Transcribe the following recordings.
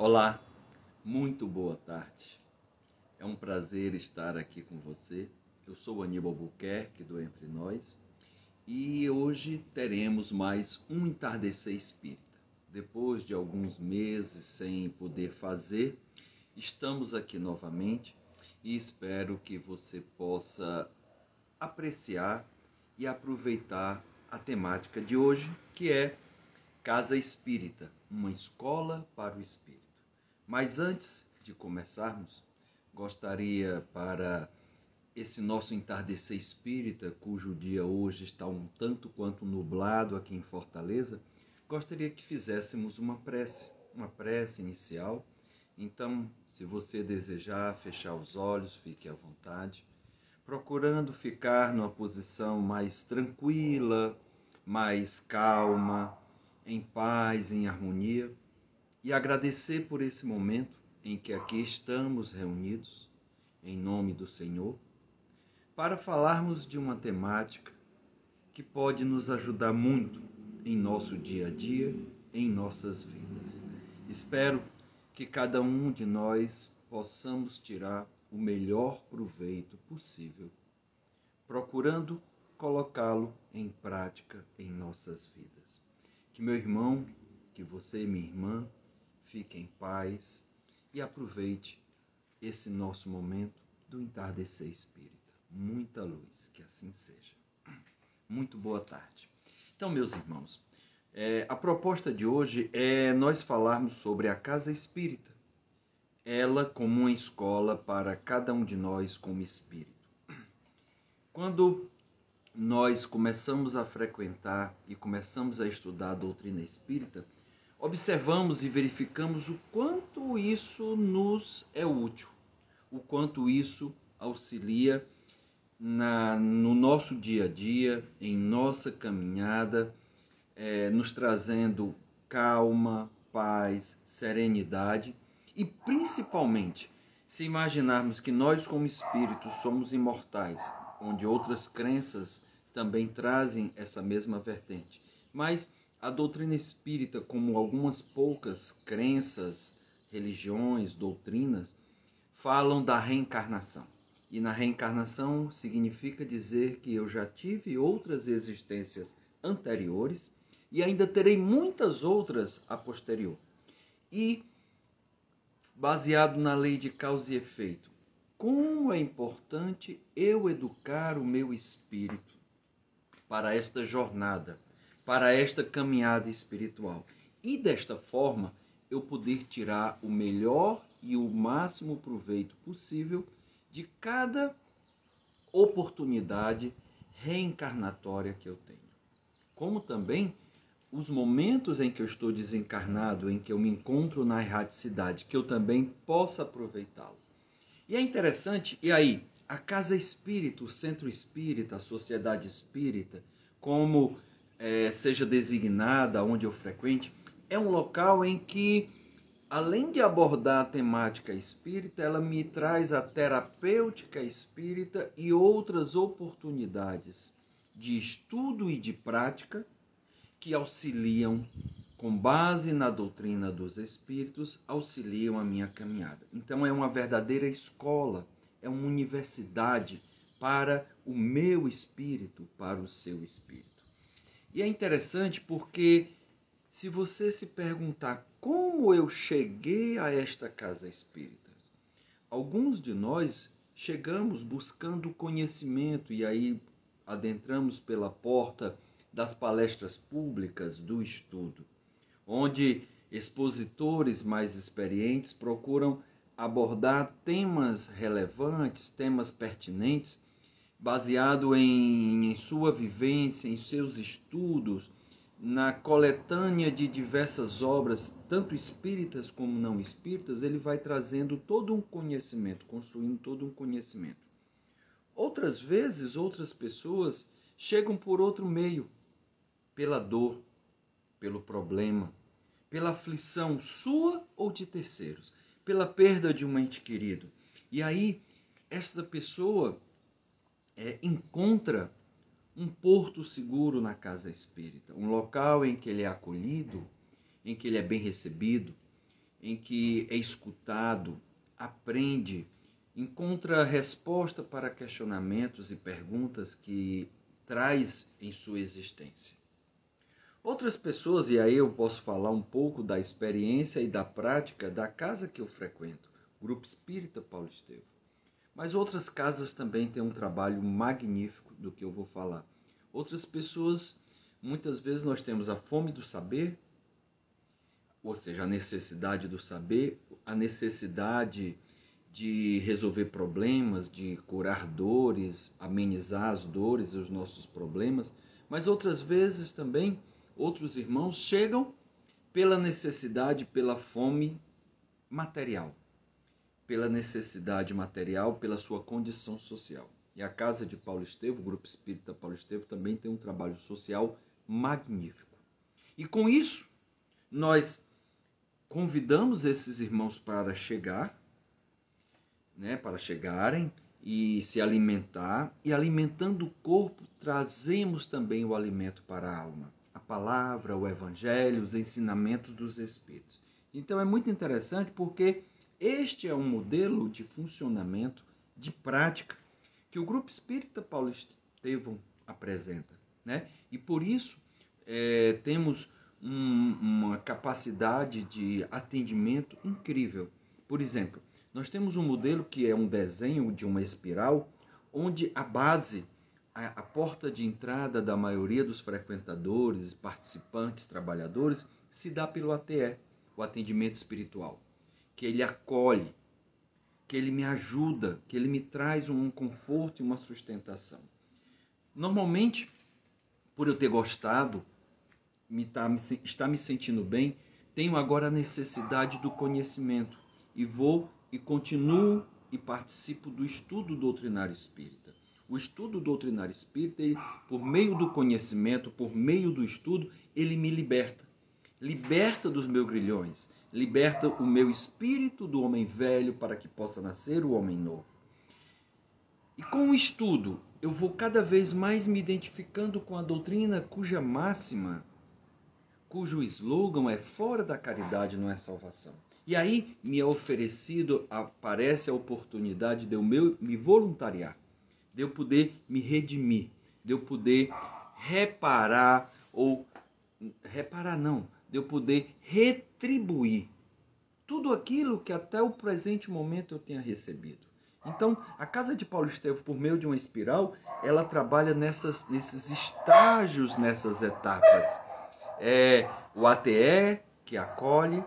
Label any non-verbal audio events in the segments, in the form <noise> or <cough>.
Olá, muito boa tarde. É um prazer estar aqui com você. Eu sou Aníbal Buquerque do Entre Nós e hoje teremos mais um entardecer espírita. Depois de alguns meses sem poder fazer, estamos aqui novamente e espero que você possa apreciar e aproveitar a temática de hoje, que é Casa Espírita, uma escola para o espírito. Mas antes de começarmos, gostaria para esse nosso entardecer espírita, cujo dia hoje está um tanto quanto nublado aqui em Fortaleza, gostaria que fizéssemos uma prece, uma prece inicial. Então, se você desejar fechar os olhos, fique à vontade, procurando ficar numa posição mais tranquila, mais calma, em paz, em harmonia, e agradecer por esse momento em que aqui estamos reunidos, em nome do Senhor, para falarmos de uma temática que pode nos ajudar muito em nosso dia a dia, em nossas vidas. Espero que cada um de nós possamos tirar o melhor proveito possível, procurando colocá-lo em prática em nossas vidas. Que meu irmão, que você, minha irmã, fique em paz e aproveite esse nosso momento do entardecer espírita. Muita luz, que assim seja. Muito boa tarde. Então, meus irmãos, é, a proposta de hoje é nós falarmos sobre a casa espírita, ela como uma escola para cada um de nós como espírito. Quando nós começamos a frequentar e começamos a estudar a doutrina espírita, observamos e verificamos o quanto isso nos é útil, o quanto isso auxilia na, no nosso dia a dia, em nossa caminhada, é, nos trazendo calma, paz, serenidade e principalmente se imaginarmos que nós, como espíritos, somos imortais, onde outras crenças também trazem essa mesma vertente. Mas a doutrina espírita, como algumas poucas crenças, religiões, doutrinas, falam da reencarnação. E na reencarnação significa dizer que eu já tive outras existências anteriores e ainda terei muitas outras a posterior. E baseado na lei de causa e efeito, como é importante eu educar o meu espírito para esta jornada para esta caminhada espiritual. E desta forma, eu poder tirar o melhor e o máximo proveito possível de cada oportunidade reencarnatória que eu tenho. Como também os momentos em que eu estou desencarnado, em que eu me encontro na erraticidade, que eu também possa aproveitá-lo. E é interessante, e aí, a casa espírita, o centro espírita, a sociedade espírita, como é, seja designada, onde eu frequente, é um local em que, além de abordar a temática espírita, ela me traz a terapêutica espírita e outras oportunidades de estudo e de prática que auxiliam, com base na doutrina dos espíritos, auxiliam a minha caminhada. Então é uma verdadeira escola, é uma universidade para o meu espírito, para o seu espírito. E é interessante porque se você se perguntar como eu cheguei a esta casa espírita, alguns de nós chegamos buscando conhecimento e aí adentramos pela porta das palestras públicas do estudo, onde expositores mais experientes procuram abordar temas relevantes, temas pertinentes baseado em, em sua vivência, em seus estudos, na coletânea de diversas obras, tanto espíritas como não espíritas, ele vai trazendo todo um conhecimento, construindo todo um conhecimento. Outras vezes, outras pessoas chegam por outro meio, pela dor, pelo problema, pela aflição sua ou de terceiros, pela perda de um ente querido. E aí, esta pessoa é, encontra um porto seguro na casa espírita, um local em que ele é acolhido, em que ele é bem recebido, em que é escutado, aprende, encontra resposta para questionamentos e perguntas que traz em sua existência. Outras pessoas, e aí eu posso falar um pouco da experiência e da prática da casa que eu frequento, Grupo Espírita Paulo Estevam. Mas outras casas também têm um trabalho magnífico do que eu vou falar. Outras pessoas, muitas vezes nós temos a fome do saber, ou seja, a necessidade do saber, a necessidade de resolver problemas, de curar dores, amenizar as dores e os nossos problemas, mas outras vezes também outros irmãos chegam pela necessidade, pela fome material, pela necessidade material, pela sua condição social. E a Casa de Paulo Estevo, o Grupo Espírita Paulo Estevo, também tem um trabalho social magnífico. E com isso, nós convidamos esses irmãos para chegar né, para chegarem e se alimentar, e alimentando o corpo, trazemos também o alimento para a alma, a palavra, o evangelho, os ensinamentos dos Espíritos. Então é muito interessante porque este é um modelo de funcionamento, de prática, que o Grupo Espírita Paulo Estevão apresenta. Né? E por isso é, temos um, uma capacidade de atendimento incrível. Por exemplo, nós temos um modelo que é um desenho de uma espiral, onde a base, a, a porta de entrada da maioria dos frequentadores, participantes, trabalhadores, se dá pelo ATE, o atendimento espiritual, que ele acolhe, que ele me ajuda, que ele me traz um conforto e uma sustentação. Normalmente, por eu ter gostado, me tá, me, está me sentindo bem, tenho agora a necessidade do conhecimento e vou e continuo e participo do estudo doutrinário espírita. O estudo doutrinário espírita, ele, por meio do conhecimento, por meio do estudo, ele me liberta. Liberta dos meus grilhões, liberta o meu espírito do homem velho para que possa nascer o homem novo. E com o estudo, eu vou cada vez mais me identificando com a doutrina cuja máxima, cujo slogan é fora da caridade não é salvação. E aí me é oferecido, aparece a oportunidade de eu me voluntariar, de eu poder me redimir, de eu poder reparar, ou reparar não, de eu poder retribuir tudo aquilo que até o presente momento eu tenha recebido. Então, a Casa de Paulo Estevam, por meio de uma espiral, ela trabalha nessas, nesses estágios, nessas etapas. É o ATE, que acolhe,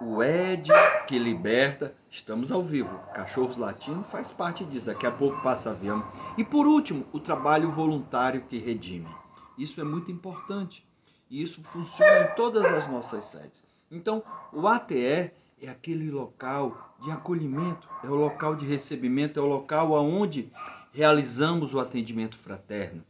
o Ed que liberta. Estamos ao vivo. Cachorros Latinos faz parte disso. Daqui a pouco passa avião. E por último, o trabalho voluntário que redime. Isso é muito importante. E isso funciona em todas as nossas sedes. Então, o ATE é aquele local de acolhimento, é o local de recebimento, é o local onde realizamos o atendimento fraterno.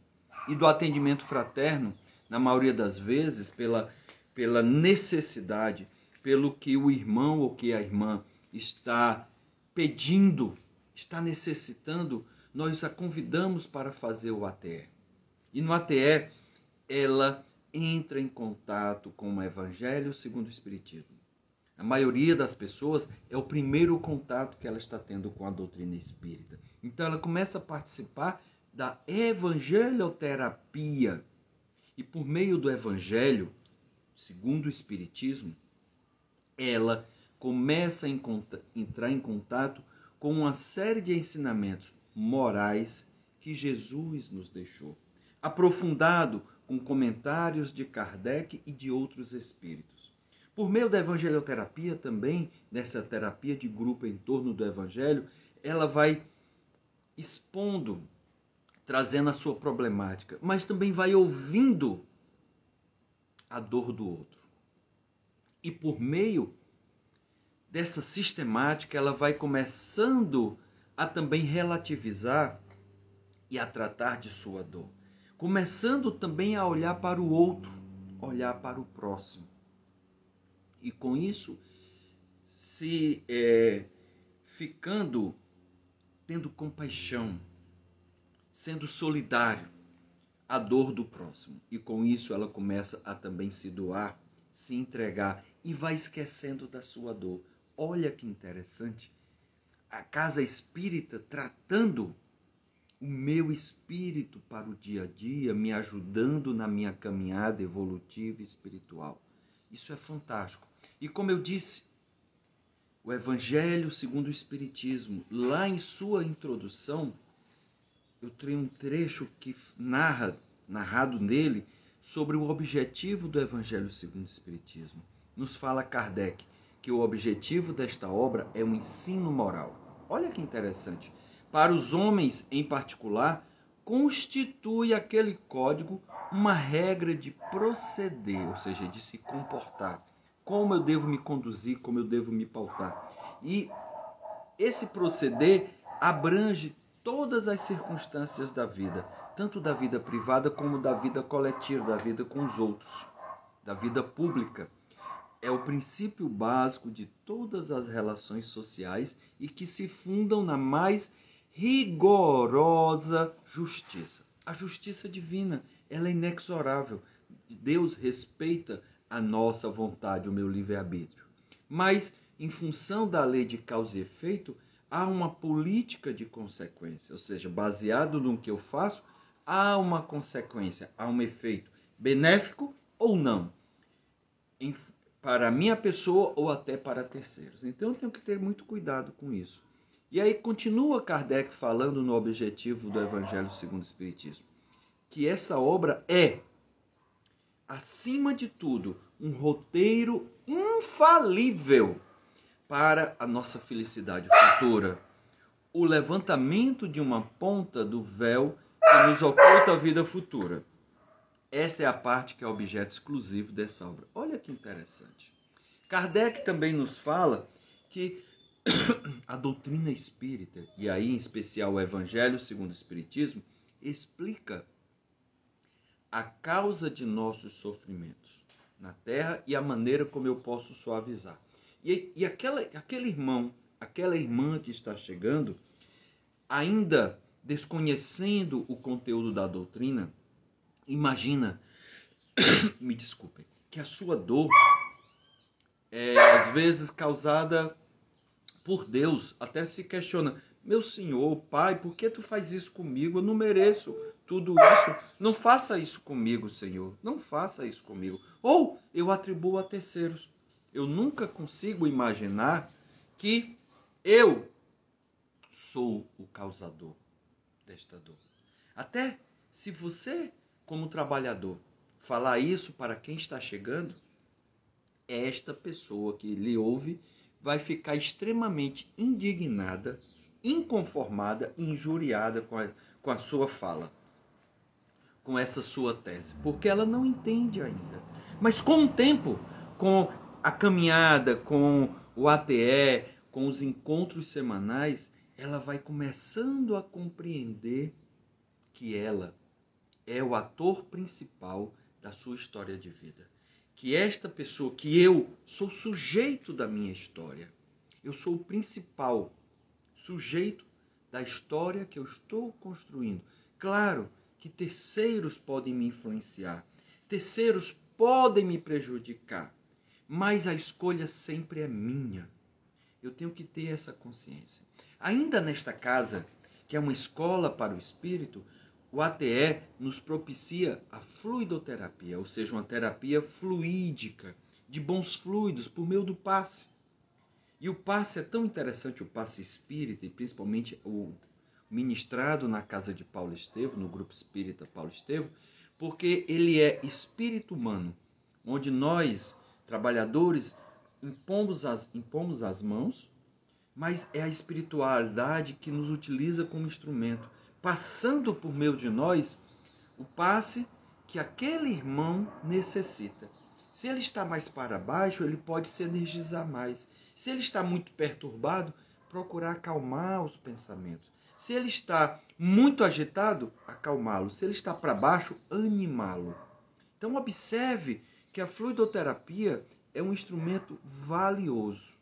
E do atendimento fraterno, na maioria das vezes, pela, pela necessidade pelo que o irmão ou que a irmã está pedindo, está necessitando, nós a convidamos para fazer o ATE. E no ATE, ela entra em contato com o Evangelho segundo o Espiritismo. A maioria das pessoas é o primeiro contato que ela está tendo com a doutrina espírita. Então ela começa a participar da evangelioterapia. E por meio do evangelho, segundo o espiritismo, ela começa a entrar em contato com uma série de ensinamentos morais que Jesus nos deixou, aprofundado com comentários de Kardec e de outros espíritos. Por meio da evangelioterapia também, dessa terapia de grupo em torno do evangelho, ela vai expondo, trazendo a sua problemática, mas também vai ouvindo a dor do outro. E por meio dessa sistemática, ela vai começando a também relativizar e a tratar de sua dor. Começando também a olhar para o outro, olhar para o próximo. E com isso, se é, ficando, tendo compaixão, sendo solidário à dor do próximo. E com isso ela começa a também se doar se entregar e vai esquecendo da sua dor. Olha que interessante. A casa espírita tratando o meu espírito para o dia a dia, me ajudando na minha caminhada evolutiva e espiritual. Isso é fantástico. E como eu disse, o Evangelho segundo o Espiritismo, lá em sua introdução, eu tenho um trecho que narra, narrado nele, sobre o objetivo do Evangelho segundo o Espiritismo. Nos fala Kardec que o objetivo desta obra é o ensino moral. Olha que interessante. Para os homens em particular, constitui aquele código uma regra de proceder, ou seja, de se comportar como eu devo me conduzir, como eu devo me pautar. E esse proceder abrange todas as circunstâncias da vida, tanto da vida privada como da vida coletiva, da vida com os outros, da vida pública. É o princípio básico de todas as relações sociais e que se fundam na mais rigorosa justiça. A justiça divina, ela é inexorável. Deus respeita a nossa vontade, o meu livre-arbítrio. Mas, em função da lei de causa e efeito, há uma política de consequência, ou seja, baseado no que eu faço, há uma consequência, há um efeito benéfico ou não, para a minha pessoa ou até para terceiros. Então eu tenho que ter muito cuidado com isso. E aí continua Kardec falando no objetivo do Evangelho segundo o Espiritismo, que essa obra é acima de tudo, um roteiro infalível para a nossa felicidade futura. O levantamento de uma ponta do véu que nos oculta a vida futura. Esta é a parte que é objeto exclusivo dessa obra. Olha que interessante. Kardec também nos fala que <coughs> a doutrina espírita, e aí em especial o Evangelho segundo o Espiritismo, explica a causa de nossos sofrimentos na terra e a maneira como eu posso suavizar. E, e aquela, aquele irmão, aquela irmã que está chegando, ainda desconhecendo o conteúdo da doutrina, imagina, <coughs> me desculpem, que a sua dor é às vezes causada por Deus, até se questiona, meu Senhor, Pai, por que tu faz isso comigo? Eu não mereço tudo isso. Não faça isso comigo, Senhor. Não faça isso comigo. Ou eu atribuo a terceiros. Eu nunca consigo imaginar que eu sou o causador desta dor. Até se você, como trabalhador, falar isso para quem está chegando, esta pessoa que lhe ouve vai ficar extremamente indignada, inconformada, injuriada com a, com a sua fala com essa sua tese, porque ela não entende ainda. Mas com o tempo, com a caminhada, com o ATE, com os encontros semanais, ela vai começando a compreender que ela é o ator principal da sua história de vida. Que esta pessoa, que eu sou sujeito da minha história. Eu sou o principal sujeito da história que eu estou construindo. Claro que terceiros podem me influenciar, terceiros podem me prejudicar, mas a escolha sempre é minha. Eu tenho que ter essa consciência. Ainda nesta casa, que é uma escola para o espírito, o ATE nos propicia a fluidoterapia, ou seja, uma terapia fluídica, de bons fluidos, por meio do passe. E o passe é tão interessante, o passe espírita, e principalmente o ministrado na casa de Paulo Estevo, no grupo espírita Paulo Estevo, porque ele é espírito humano, onde nós, trabalhadores, impomos as, impomos as mãos, mas é a espiritualidade que nos utiliza como instrumento, passando por meio de nós o passe que aquele irmão necessita. Se ele está mais para baixo, ele pode se energizar mais. Se ele está muito perturbado, procurar acalmar os pensamentos. Se ele está muito agitado, acalmá-lo. Se ele está para baixo, animá-lo. Então, observe que a fluidoterapia é um instrumento valioso.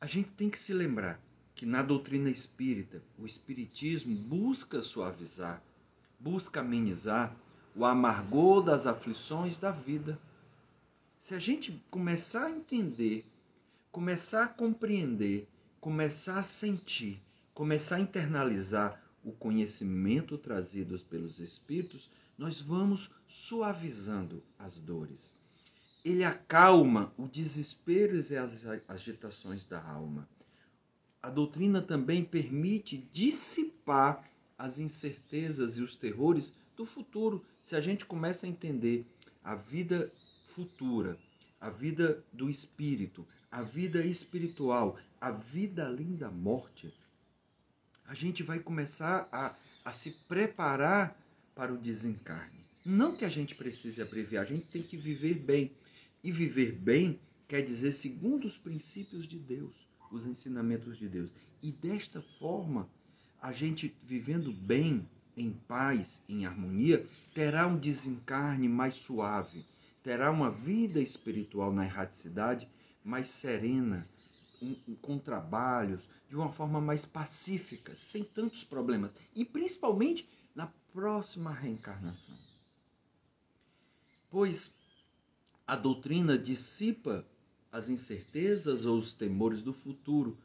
A gente tem que se lembrar que na doutrina espírita, o espiritismo busca suavizar, busca amenizar o amargor das aflições da vida. Se a gente começar a entender, começar a compreender, começar a sentir, começar a internalizar o conhecimento trazido pelos Espíritos, nós vamos suavizando as dores. Ele acalma o desespero e as agitações da alma. A doutrina também permite dissipar as incertezas e os terrores do futuro, se a gente começa a entender a vida futura, a vida do espírito, a vida espiritual, a vida além da morte, a gente vai começar a, a se preparar para o desencarne. Não que a gente precise abreviar, a gente tem que viver bem. E viver bem quer dizer segundo os princípios de Deus, os ensinamentos de Deus. E desta forma, a gente vivendo bem, em paz, em harmonia, terá um desencarne mais suave, terá uma vida espiritual na erraticidade mais serena, um, com trabalhos, de uma forma mais pacífica, sem tantos problemas. E principalmente na próxima reencarnação. Pois a doutrina dissipa as incertezas ou os temores do futuro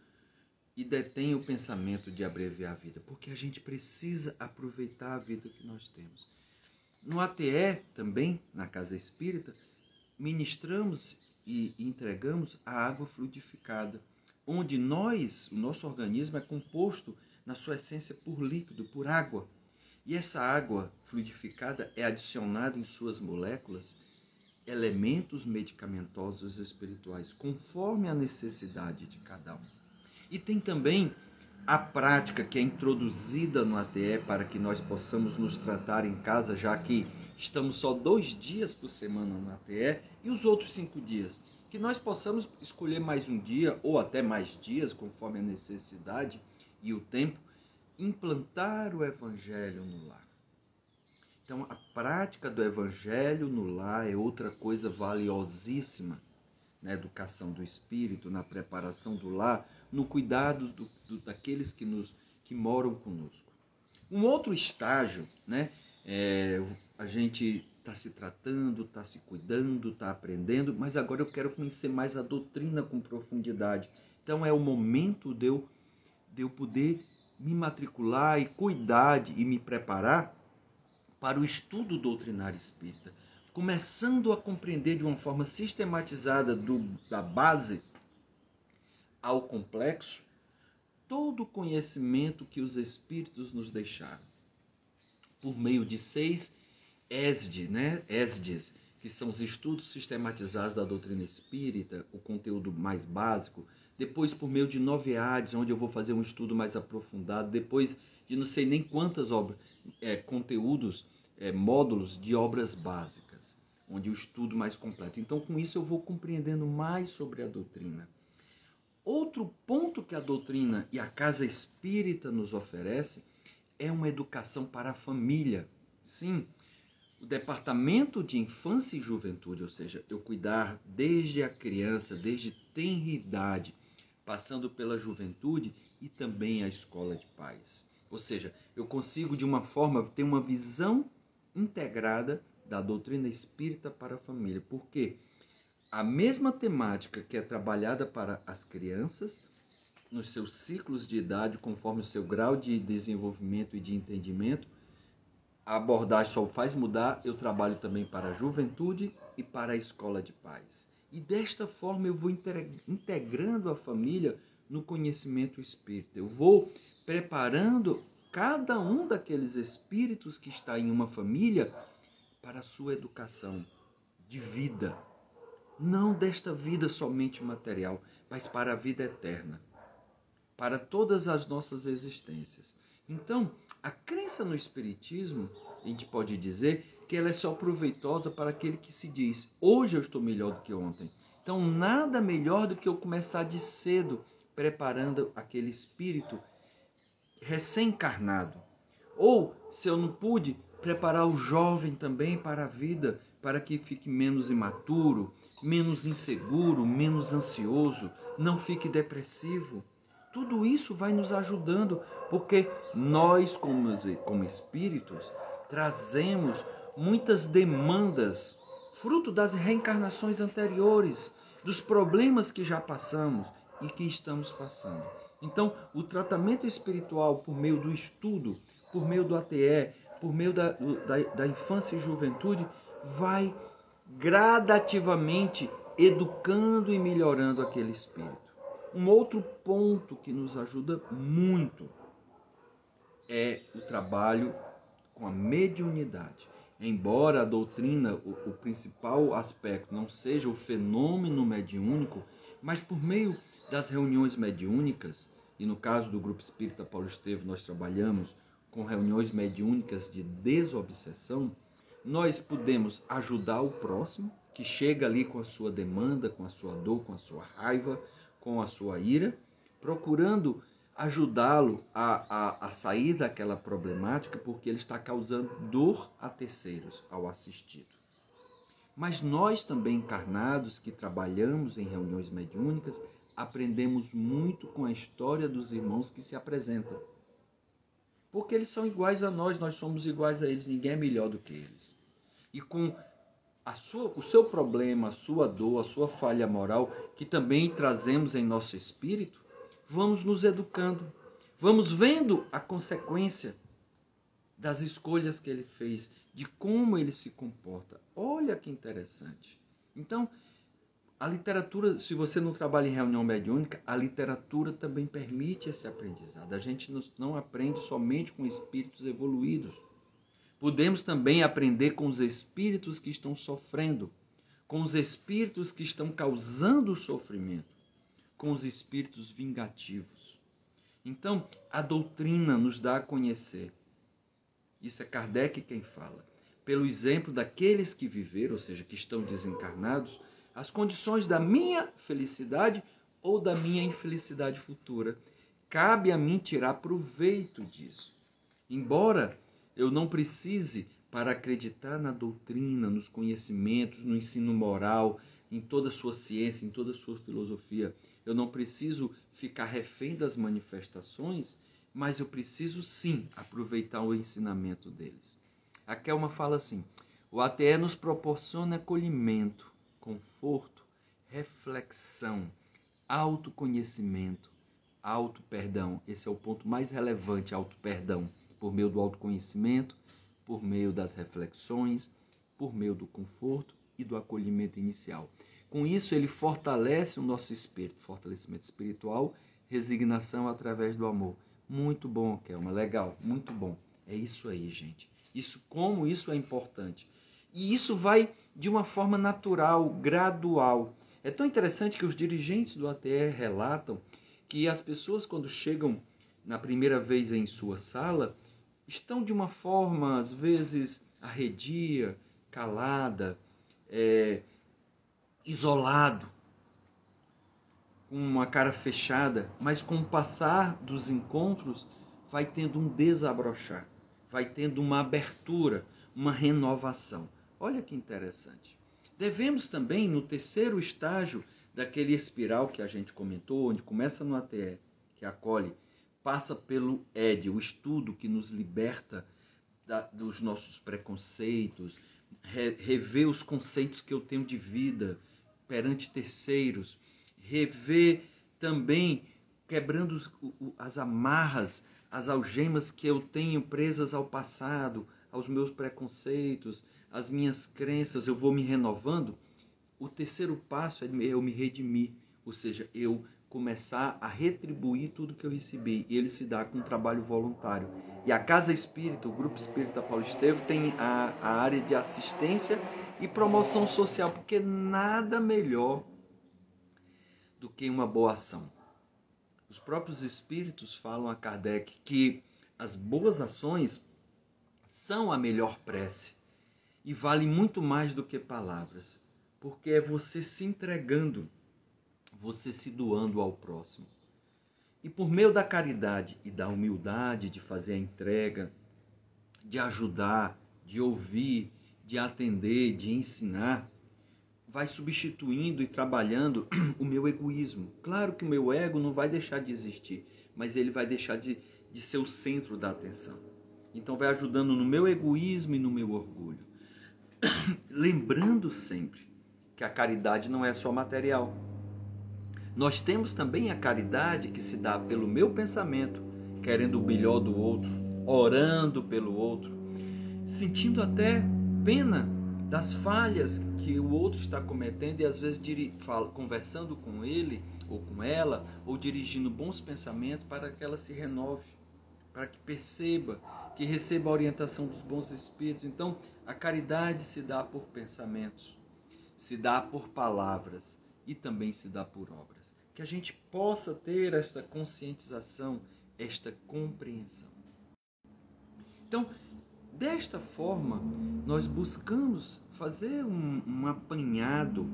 e detém o pensamento de abreviar a vida, porque a gente precisa aproveitar a vida que nós temos. No ATE, também, na Casa Espírita, ministramos e entregamos a água fluidificada, onde nós, o nosso organismo é composto na sua essência por líquido, por água. E essa água fluidificada é adicionada em suas moléculas elementos medicamentosos espirituais, conforme a necessidade de cada um. E tem também a prática que é introduzida no ATE para que nós possamos nos tratar em casa, já que estamos só dois dias por semana no ATE e os outros cinco dias. Que nós possamos escolher mais um dia ou até mais dias, conforme a necessidade e o tempo, implantar o Evangelho no lar. Então, a prática do Evangelho no lar é outra coisa valiosíssima na educação do espírito, na preparação do lar, no cuidado do, do, daqueles que, nos, que moram conosco. Um outro estágio, né, é, a gente está se tratando, está se cuidando, está aprendendo, mas agora eu quero conhecer mais a doutrina com profundidade. Então é o momento de eu, de eu poder me matricular e cuidar e me preparar para o estudo doutrinário espírita começando a compreender de uma forma sistematizada do, da base ao complexo todo o conhecimento que os espíritos nos deixaram. Por meio de seis ESD, né? ESDs, que são os estudos sistematizados da doutrina espírita, o conteúdo mais básico, depois por meio de nove ADs, onde eu vou fazer um estudo mais aprofundado, depois de não sei nem quantas obras, é, conteúdos, é, módulos de obras básicas onde o estudo mais completo. Então, com isso, eu vou compreendendo mais sobre a doutrina. Outro ponto que a doutrina e a casa espírita nos oferece é uma educação para a família. Sim, o departamento de infância e juventude, ou seja, eu cuidar desde a criança, desde tenra idade, passando pela juventude e também a escola de pais. Ou seja, eu consigo de uma forma ter uma visão integrada da doutrina espírita para a família. Porque a mesma temática que é trabalhada para as crianças, nos seus ciclos de idade, conforme o seu grau de desenvolvimento e de entendimento, a abordagem só faz mudar. Eu trabalho também para a juventude e para a escola de pais. E desta forma eu vou integrando a família no conhecimento espírita. Eu vou preparando cada um daqueles espíritos que está em uma família para a sua educação de vida, não desta vida somente material, mas para a vida eterna, para todas as nossas existências. Então, a crença no Espiritismo, a gente pode dizer que ela é só proveitosa para aquele que se diz: hoje eu estou melhor do que ontem. Então, nada melhor do que eu começar de cedo preparando aquele espírito recém-encarnado. Ou, se eu não pude, preparar o jovem também para a vida, para que fique menos imaturo, menos inseguro, menos ansioso, não fique depressivo. Tudo isso vai nos ajudando, porque nós, como, como espíritos, trazemos muitas demandas fruto das reencarnações anteriores, dos problemas que já passamos e que estamos passando. Então, o tratamento espiritual por meio do estudo, por meio do ATE, por meio da, da, da infância e juventude, vai gradativamente educando e melhorando aquele espírito. Um outro ponto que nos ajuda muito é o trabalho com a mediunidade. Embora a doutrina, o, o principal aspecto, não seja o fenômeno mediúnico, mas por meio das reuniões mediúnicas, e no caso do Grupo Espírita Paulo Estevam, nós trabalhamos com reuniões mediúnicas de desobsessão, nós podemos ajudar o próximo que chega ali com a sua demanda, com a sua dor, com a sua raiva, com a sua ira, procurando ajudá-lo a, a, a, sair daquela problemática porque ele está causando dor a terceiros ao assistido. Mas nós também encarnados que trabalhamos em reuniões mediúnicas, aprendemos muito com a história dos irmãos que se apresentam. Porque eles são iguais a nós, nós somos iguais a eles, ninguém é melhor do que eles. E com sua, o seu problema, a sua dor, a sua falha moral, que também trazemos em nosso espírito, vamos nos educando, vamos vendo a consequência das escolhas que ele fez, de como ele se comporta. Olha que interessante. Então, a literatura, se você não trabalha em reunião mediúnica, a literatura também permite esse aprendizado. A gente não aprende somente com espíritos evoluídos. Podemos também aprender com os espíritos que estão sofrendo, com os espíritos que estão causando sofrimento, com os espíritos vingativos. Então, a doutrina nos dá a conhecer. Isso é Kardec quem fala. Pelo exemplo daqueles que viveram, ou seja, que estão desencarnados, as condições da minha felicidade ou da minha infelicidade futura. Cabe a mim tirar proveito disso. Embora eu não precise, para acreditar na doutrina, nos conhecimentos, no ensino moral, em toda a sua ciência, em toda a sua filosofia, eu não preciso ficar refém das manifestações, mas eu preciso sim aproveitar o ensinamento deles. A Kelma fala assim: o ATE nos proporciona acolhimento, conforto, reflexão, autoconhecimento, auto-perdão. Esse é o ponto mais relevante, auto-perdão, por meio do autoconhecimento, por meio das reflexões, por meio do conforto e do acolhimento inicial. Com isso, ele fortalece o nosso espírito, fortalecimento espiritual, resignação através do amor. Muito bom, Kelma, legal, muito bom. É isso aí, gente. Isso como isso é importante. E isso vai de uma forma natural, gradual. É tão interessante que os dirigentes do ATR relatam que as pessoas, quando chegam na primeira vez em sua sala, estão de uma forma, às vezes, arredia, calada, é, isolado, com uma cara fechada, mas com o passar dos encontros vai tendo um desabrochar, vai tendo uma abertura, uma renovação. Olha que interessante. Devemos também, no terceiro estágio daquele espiral que a gente comentou, onde começa no ATE, que acolhe, passa pelo ED, o estudo que nos liberta da, dos nossos preconceitos, re, rever os conceitos que eu tenho de vida perante terceiros, rever também quebrando os, as amarras, as algemas que eu tenho presas ao passado, aos meus preconceitos, as minhas crenças, eu vou me renovando, o terceiro passo é eu me redimir, ou seja, eu começar a retribuir tudo que eu recebi. E ele se dá com um trabalho voluntário. E a Casa Espírita, o Grupo Espírita Paulo Estevam, tem a, a área de assistência e promoção social, porque nada melhor do que uma boa ação. Os próprios espíritos falam a Kardec que as boas ações são a melhor prece e vale muito mais do que palavras, porque é você se entregando, você se doando ao próximo. E por meio da caridade e da humildade de fazer a entrega, de ajudar, de ouvir, de atender, de ensinar, vai substituindo e trabalhando <clears throat> o meu egoísmo. Claro que o meu ego não vai deixar de existir, mas ele vai deixar de, de ser o centro da atenção. Então vai ajudando no meu egoísmo e no meu orgulho <coughs> lembrando sempre que a caridade não é só material. Nós temos também a caridade que se dá pelo meu pensamento, querendo o melhor do outro, orando pelo outro, sentindo até pena das falhas que o outro está cometendo e às vezes conversando com ele ou com ela, ou dirigindo bons pensamentos para que ela se renove, para que perceba, que receba a orientação dos bons espíritos. Então, a caridade se dá por pensamentos se dá por palavras e também se dá por obras. Que a gente possa ter esta conscientização, esta compreensão. Então, desta forma, nós buscamos fazer um, um apanhado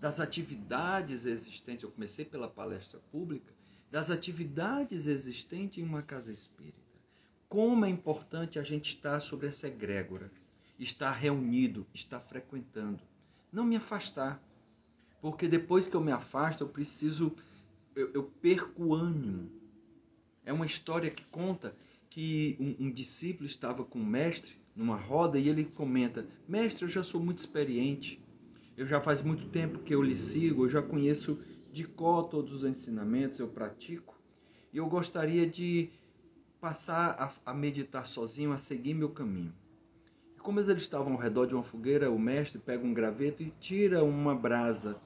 das atividades existentes. Eu comecei pela palestra pública, das atividades existentes em uma casa espírita. Como é importante a gente estar sobre essa egrégora, estar reunido, estar frequentando não me afastar. Porque depois que eu me afasto, eu preciso, eu, eu perco o ânimo. É uma história que conta que um, um discípulo estava com o mestre numa roda e ele comenta: Mestre, eu já sou muito experiente, eu já faz muito tempo que eu lhe sigo, eu já conheço de có todos os ensinamentos, eu pratico, e eu gostaria de passar a, a meditar sozinho, a seguir meu caminho. Como eles estavam ao redor de uma fogueira, o mestre pega um graveto e tira uma brasa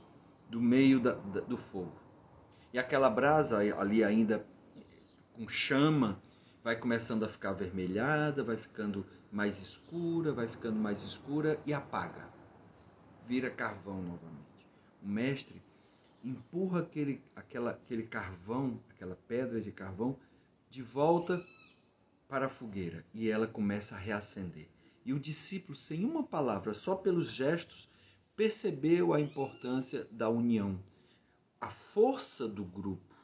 do meio da, da, do fogo. E aquela brasa ali ainda com chama vai começando a ficar avermelhada, vai ficando mais escura, vai ficando mais escura e apaga. Vira carvão novamente. O mestre empurra aquele, aquela, aquele carvão, aquela pedra de carvão, de volta para a fogueira e ela começa a reacender. E o discípulo, sem uma palavra, só pelos gestos, percebeu a importância da união, a força do grupo,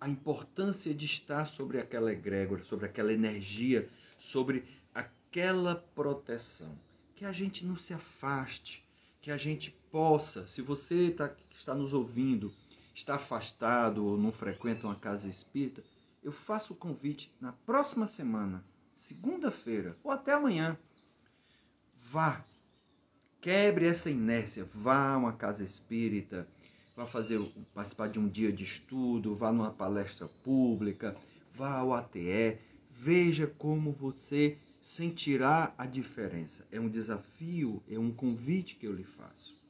a importância de estar sobre aquela egrégora, sobre aquela energia, sobre aquela proteção. Que a gente não se afaste, que a gente possa, se você tá, está nos ouvindo, está afastado ou não frequenta uma casa espírita, eu faço o convite na próxima semana segunda-feira ou até amanhã, vá, quebre essa inércia, vá a uma casa espírita, vá fazer participar de um dia de estudo, vá numa palestra pública, vá ao ATE, veja como você sentirá a diferença. É um desafio, é um convite que eu lhe faço.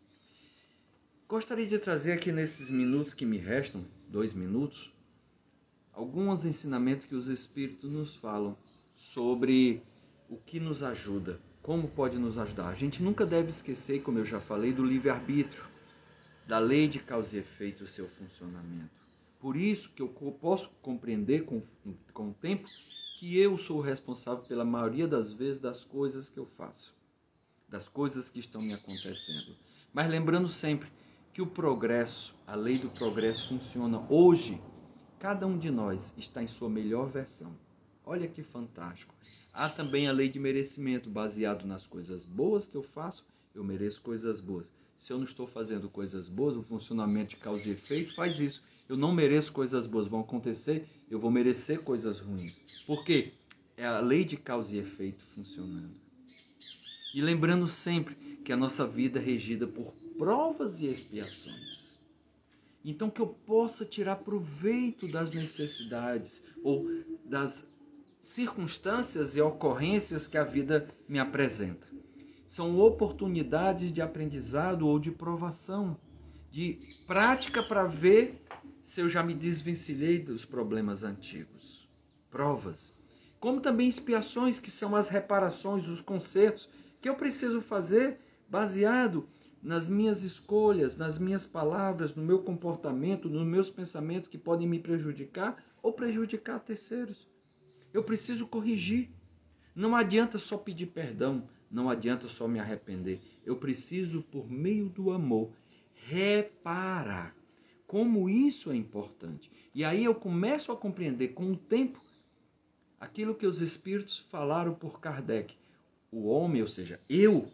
Gostaria de trazer aqui nesses minutos que me restam, dois minutos, alguns ensinamentos que os Espíritos nos falam sobre o que nos ajuda, como pode nos ajudar. A gente nunca deve esquecer, como eu já falei, do livre-arbítrio, da lei de causa e efeito, o seu funcionamento. Por isso que eu posso compreender com, com o tempo que eu sou responsável pela maioria das vezes das coisas que eu faço, das coisas que estão me acontecendo. Mas lembrando sempre que o progresso, a lei do progresso funciona hoje. Cada um de nós está em sua melhor versão. Olha que fantástico. Há também a lei de merecimento, baseado nas coisas boas que eu faço, eu mereço coisas boas. Se eu não estou fazendo coisas boas, o funcionamento de causa e efeito faz isso. Eu não mereço coisas boas, vão acontecer, eu vou merecer coisas ruins. Por quê? É a lei de causa e efeito funcionando. E lembrando sempre que a nossa vida é regida por provas e expiações. Então que eu possa tirar proveito das necessidades ou das circunstâncias e ocorrências que a vida me apresenta. São oportunidades de aprendizado ou de provação, de prática para ver se eu já me desvencilhei dos problemas antigos. Provas. Como também expiações, que são as reparações, os consertos que eu preciso fazer baseado nas minhas escolhas, nas minhas palavras, no meu comportamento, nos meus pensamentos que podem me prejudicar ou prejudicar terceiros. Eu preciso corrigir. Não adianta só pedir perdão, não adianta só me arrepender. Eu preciso, por meio do amor, reparar. Como isso é importante. E aí eu começo a compreender com o tempo aquilo que os espíritos falaram por Kardec. O homem, ou seja, eu,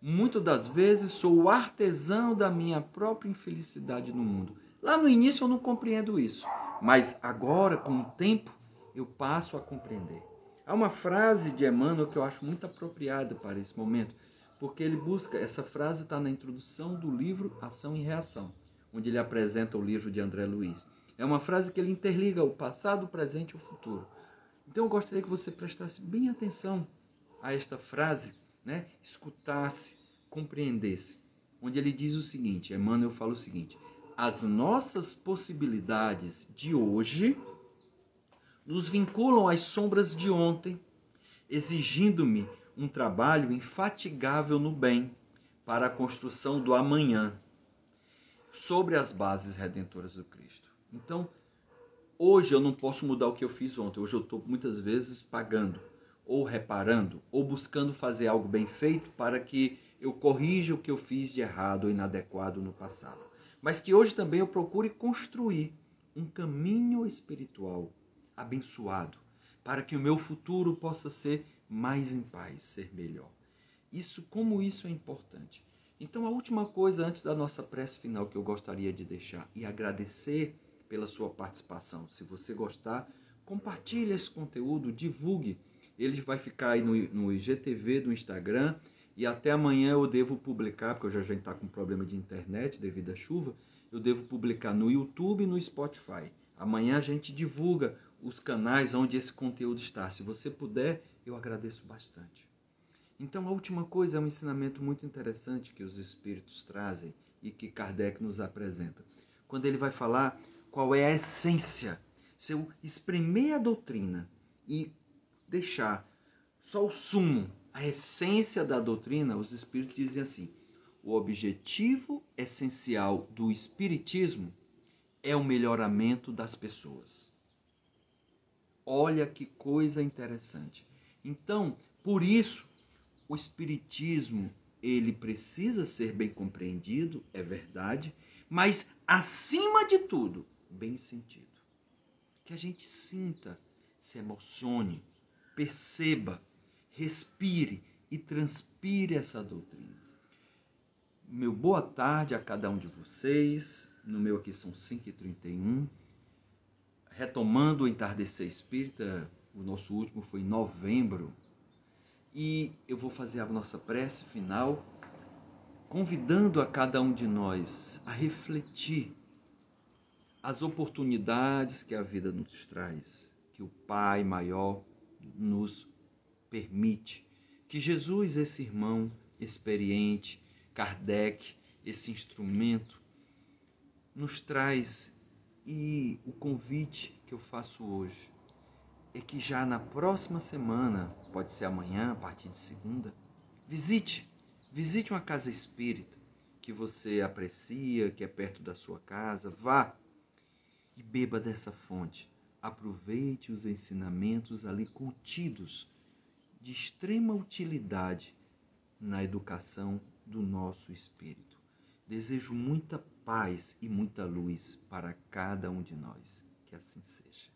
muitas das vezes sou o artesão da minha própria infelicidade no mundo. Lá no início eu não compreendo isso, mas agora, com o tempo, eu passo a compreender. Há uma frase de Emmanuel que eu acho muito apropriada para esse momento, porque ele busca, essa frase está na introdução do livro Ação e Reação, onde ele apresenta o livro de André Luiz. É uma frase que ele interliga o passado, o presente e o futuro. Então eu gostaria que você prestasse bem atenção a esta frase, né? escutasse, compreendesse, onde ele diz o seguinte: Emmanuel fala o seguinte: as nossas possibilidades de hoje nos vinculam às sombras de ontem, exigindo-me um trabalho infatigável no bem para a construção do amanhã, sobre as bases redentoras do Cristo. Então, hoje eu não posso mudar o que eu fiz ontem. Hoje eu estou muitas vezes pagando, ou reparando, ou buscando fazer algo bem feito para que eu corrija o que eu fiz de errado ou inadequado no passado. Mas que hoje também eu procure construir um caminho espiritual abençoado, para que o meu futuro possa ser mais em paz, ser melhor. Isso, como isso é importante. Então, a última coisa antes da nossa prece final que eu gostaria de deixar e agradecer pela sua participação. Se você gostar, compartilhe esse conteúdo, divulgue. Ele vai ficar aí no, no IGTV do Instagram e até amanhã eu devo publicar, porque eu já está com problema de internet devido à chuva, eu devo publicar no YouTube e no Spotify. Amanhã a gente divulga os canais onde esse conteúdo está. Se você puder, eu agradeço bastante. Então, a última coisa é um ensinamento muito interessante que os espíritos trazem e que Kardec nos apresenta. Quando ele vai falar qual é a essência, se eu espremer a doutrina e deixar só o sumo, a essência da doutrina, os espíritos dizem assim: o objetivo essencial do espiritismo é o melhoramento das pessoas. Olha que coisa interessante. Então, por isso, o espiritismo, ele precisa ser bem compreendido, é verdade, mas acima de tudo, bem sentido. Que a gente sinta, se emocione, perceba, respire e transpire essa doutrina. Meu boa tarde a cada um de vocês. No meu aqui são 5h31 retomando o entardecer espírita, o nosso último foi em novembro, e eu vou fazer a nossa prece final, convidando a cada um de nós a refletir as oportunidades que a vida nos traz, que o Pai maior nos permite, que Jesus, esse irmão experiente, Kardec, esse instrumento, nos traz e o convite que eu faço hoje é que já na próxima semana, pode ser amanhã, a partir de segunda, visite, visite uma casa espírita que você aprecia, que é perto da sua casa, vá e beba dessa fonte. Aproveite os ensinamentos ali contidos de extrema utilidade na educação do nosso espírito. Desejo muita paz e muita luz para cada um de nós. Que assim seja.